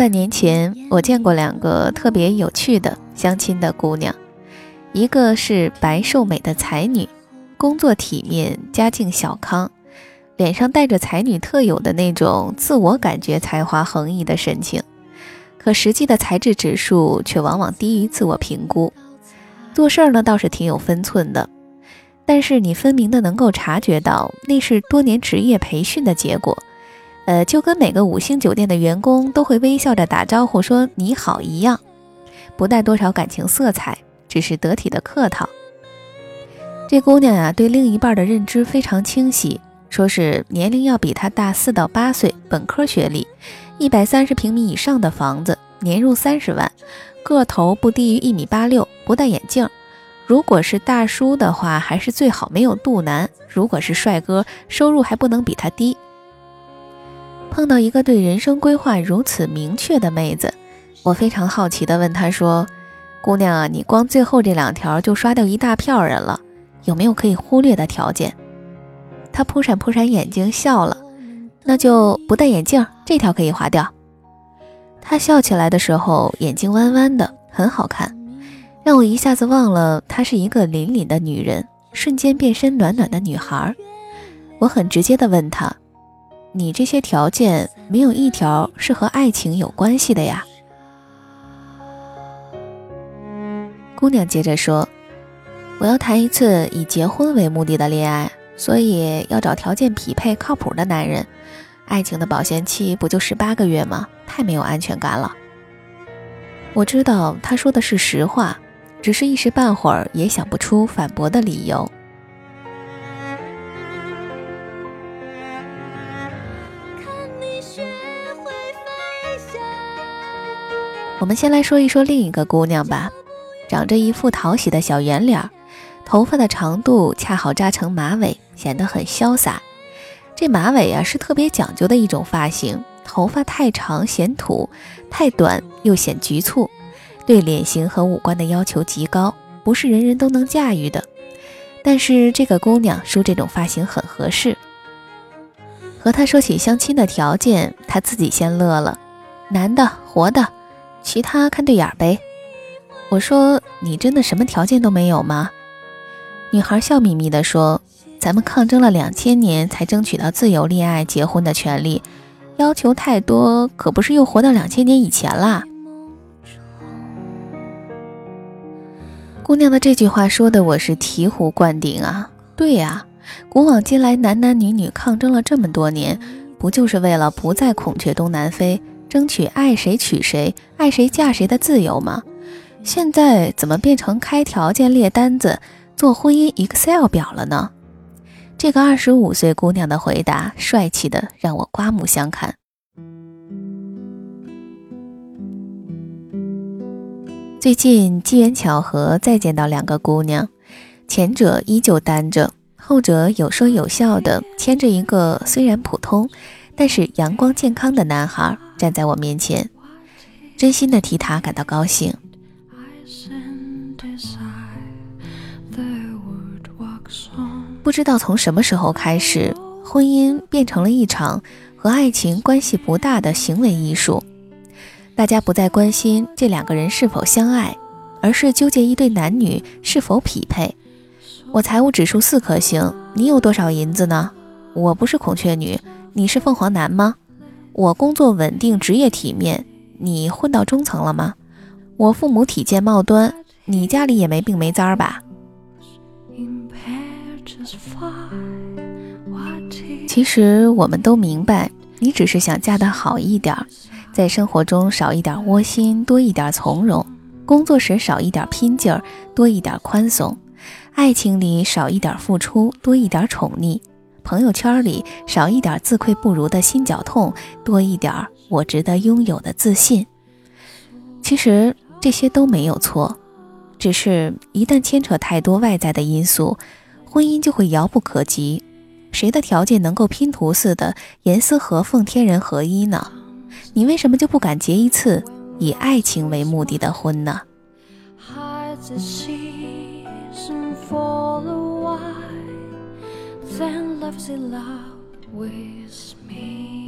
半年前，我见过两个特别有趣的相亲的姑娘，一个是白瘦美的才女，工作体面，家境小康，脸上带着才女特有的那种自我感觉才华横溢的神情，可实际的才智指数却往往低于自我评估。做事儿呢倒是挺有分寸的，但是你分明的能够察觉到那是多年职业培训的结果，呃，就跟每个五星酒店的员工都会微笑着打招呼说你好一样，不带多少感情色彩，只是得体的客套。这姑娘呀，对另一半的认知非常清晰，说是年龄要比她大四到八岁，本科学历，一百三十平米以上的房子，年入三十万。个头不低于一米八六，不戴眼镜。如果是大叔的话，还是最好没有肚腩；如果是帅哥，收入还不能比他低。碰到一个对人生规划如此明确的妹子，我非常好奇地问她说：“姑娘啊，你光最后这两条就刷掉一大票人了，有没有可以忽略的条件？”她扑闪扑闪眼睛笑了：“那就不戴眼镜，这条可以划掉。”她笑起来的时候，眼睛弯弯的，很好看，让我一下子忘了她是一个凛凛的女人，瞬间变身暖暖的女孩。我很直接的问她：“你这些条件没有一条是和爱情有关系的呀？”姑娘接着说：“我要谈一次以结婚为目的的恋爱，所以要找条件匹配、靠谱的男人。爱情的保鲜期不就十八个月吗？”太没有安全感了。我知道他说的是实话，只是一时半会儿也想不出反驳的理由。我们先来说一说另一个姑娘吧，长着一副讨喜的小圆脸，头发的长度恰好扎成马尾，显得很潇洒。这马尾啊，是特别讲究的一种发型。头发太长显土，太短又显局促，对脸型和五官的要求极高，不是人人都能驾驭的。但是这个姑娘梳这种发型很合适。和她说起相亲的条件，她自己先乐了：男的活的，其他看对眼呗。我说：“你真的什么条件都没有吗？”女孩笑眯眯地说：“咱们抗争了两千年，才争取到自由恋爱、结婚的权利。”要求太多，可不是又活到两千年以前啦？姑娘的这句话说的我是醍醐灌顶啊！对呀，古往今来，男男女女抗争了这么多年，不就是为了不再孔雀东南飞，争取爱谁娶谁、爱谁嫁谁的自由吗？现在怎么变成开条件列单子、做婚姻 Excel 表了呢？这个二十五岁姑娘的回答，帅气的让我刮目相看。最近机缘巧合再见到两个姑娘，前者依旧单着，后者有说有笑的牵着一个虽然普通，但是阳光健康的男孩站在我面前，真心的替他感到高兴。不知道从什么时候开始，婚姻变成了一场和爱情关系不大的行为艺术。大家不再关心这两个人是否相爱，而是纠结一对男女是否匹配。我财务指数四颗星，你有多少银子呢？我不是孔雀女，你是凤凰男吗？我工作稳定，职业体面，你混到中层了吗？我父母体健貌端，你家里也没病没灾儿吧？其实我们都明白，你只是想嫁得好一点，在生活中少一点窝心，多一点从容；工作时少一点拼劲儿，多一点宽松；爱情里少一点付出，多一点宠溺；朋友圈里少一点自愧不如的心绞痛，多一点我值得拥有的自信。其实。这些都没有错，只是一旦牵扯太多外在的因素，婚姻就会遥不可及。谁的条件能够拼图似的严丝合缝、天人合一呢？你为什么就不敢结一次以爱情为目的的婚呢？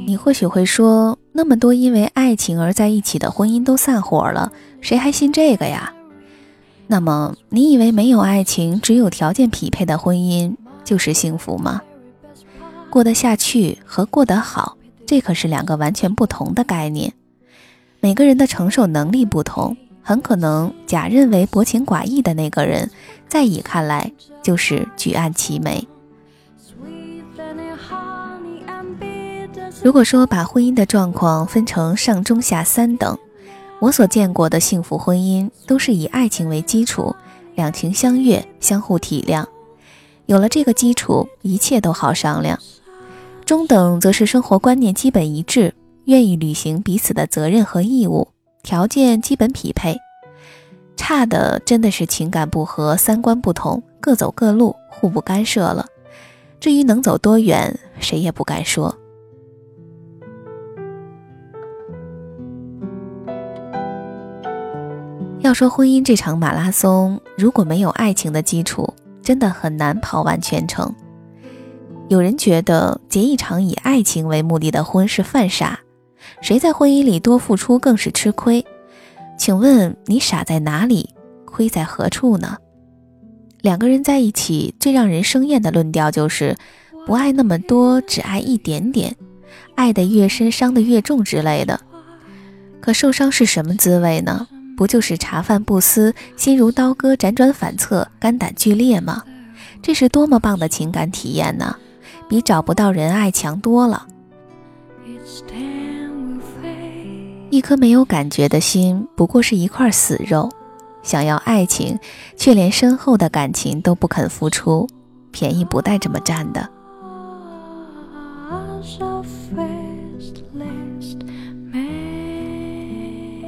你或许会说，那么多因为爱情而在一起的婚姻都散伙了，谁还信这个呀？那么，你以为没有爱情，只有条件匹配的婚姻就是幸福吗？过得下去和过得好，这可是两个完全不同的概念。每个人的承受能力不同，很可能甲认为薄情寡义的那个人，在乙看来就是举案齐眉。如果说把婚姻的状况分成上中下三等，我所见过的幸福婚姻都是以爱情为基础，两情相悦，相互体谅。有了这个基础，一切都好商量。中等则是生活观念基本一致，愿意履行彼此的责任和义务，条件基本匹配。差的真的是情感不合，三观不同，各走各路，互不干涉了。至于能走多远，谁也不敢说。要说婚姻这场马拉松，如果没有爱情的基础，真的很难跑完全程。有人觉得结一场以爱情为目的的婚是犯傻，谁在婚姻里多付出更是吃亏。请问你傻在哪里，亏在何处呢？两个人在一起最让人生厌的论调就是不爱那么多，只爱一点点，爱得越深伤得越重之类的。可受伤是什么滋味呢？不就是茶饭不思，心如刀割，辗转反侧，肝胆俱裂吗？这是多么棒的情感体验呢？比找不到人爱强多了。一颗没有感觉的心，不过是一块死肉。想要爱情，却连深厚的感情都不肯付出，便宜不带这么占的。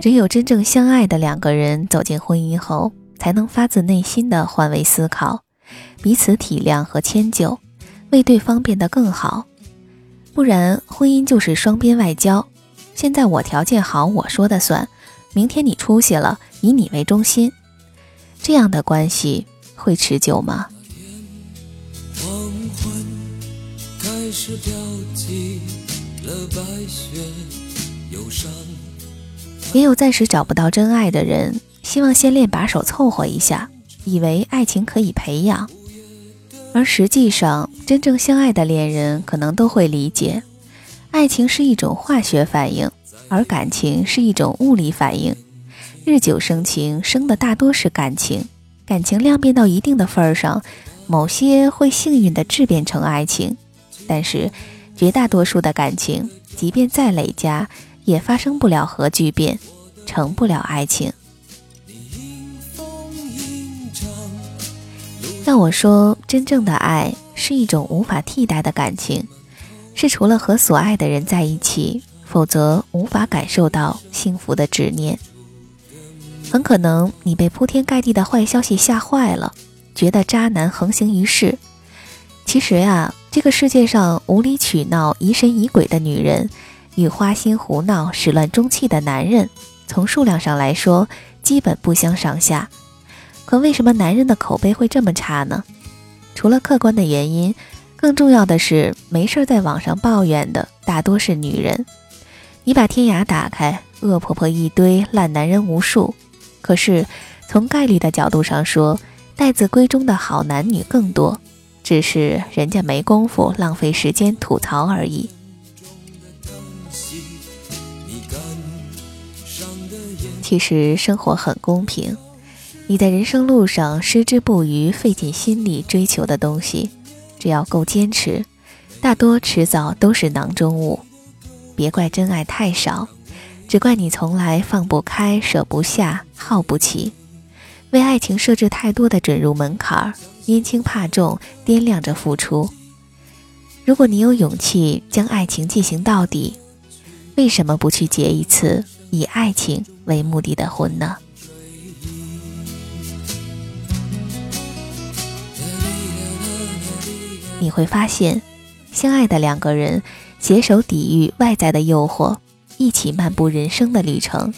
只有真正相爱的两个人走进婚姻后，才能发自内心的换位思考，彼此体谅和迁就，为对方变得更好。不然，婚姻就是双边外交。现在我条件好，我说的算；明天你出息了，以你为中心，这样的关系会持久吗？黄昏开始飘起了白雪，忧伤。也有暂时找不到真爱的人，希望先练把手凑合一下，以为爱情可以培养，而实际上，真正相爱的恋人可能都会理解，爱情是一种化学反应，而感情是一种物理反应。日久生情，生的大多是感情，感情量变到一定的份儿上，某些会幸运的质变成爱情，但是绝大多数的感情，即便再累加。也发生不了核聚变，成不了爱情。要我说，真正的爱是一种无法替代的感情，是除了和所爱的人在一起，否则无法感受到幸福的执念。很可能你被铺天盖地的坏消息吓坏了，觉得渣男横行于世。其实呀，这个世界上无理取闹、疑神疑鬼的女人。与花心胡闹、始乱终弃的男人，从数量上来说，基本不相上下。可为什么男人的口碑会这么差呢？除了客观的原因，更重要的是，没事在网上抱怨的大多是女人。你把天涯打开，恶婆婆一堆，烂男人无数。可是从概率的角度上说，待字闺中的好男女更多，只是人家没工夫浪费时间吐槽而已。其实生活很公平，你在人生路上矢志不渝、费尽心力追求的东西，只要够坚持，大多迟早都是囊中物。别怪真爱太少，只怪你从来放不开、舍不下、耗不起，为爱情设置太多的准入门槛儿，拈轻怕重，掂量着付出。如果你有勇气将爱情进行到底，为什么不去结一次以爱情？为目的的婚呢？你会发现，相爱的两个人携手抵御外在的诱惑，一起漫步人生的旅程，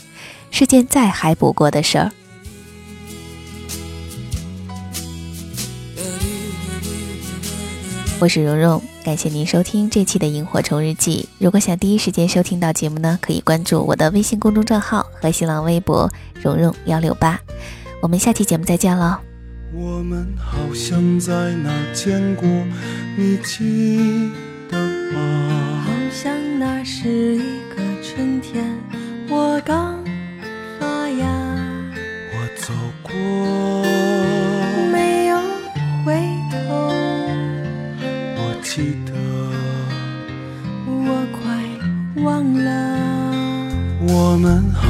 是件再嗨不过的事儿。我是蓉蓉。感谢您收听这期的萤火虫日记。如果想第一时间收听到节目呢，可以关注我的微信公众账号和新浪微博“蓉蓉幺六八”。我们下期节目再见喽。我们好像在哪见过，你记得吗？好像那是一个春天，我刚发芽。我走过。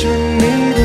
着你的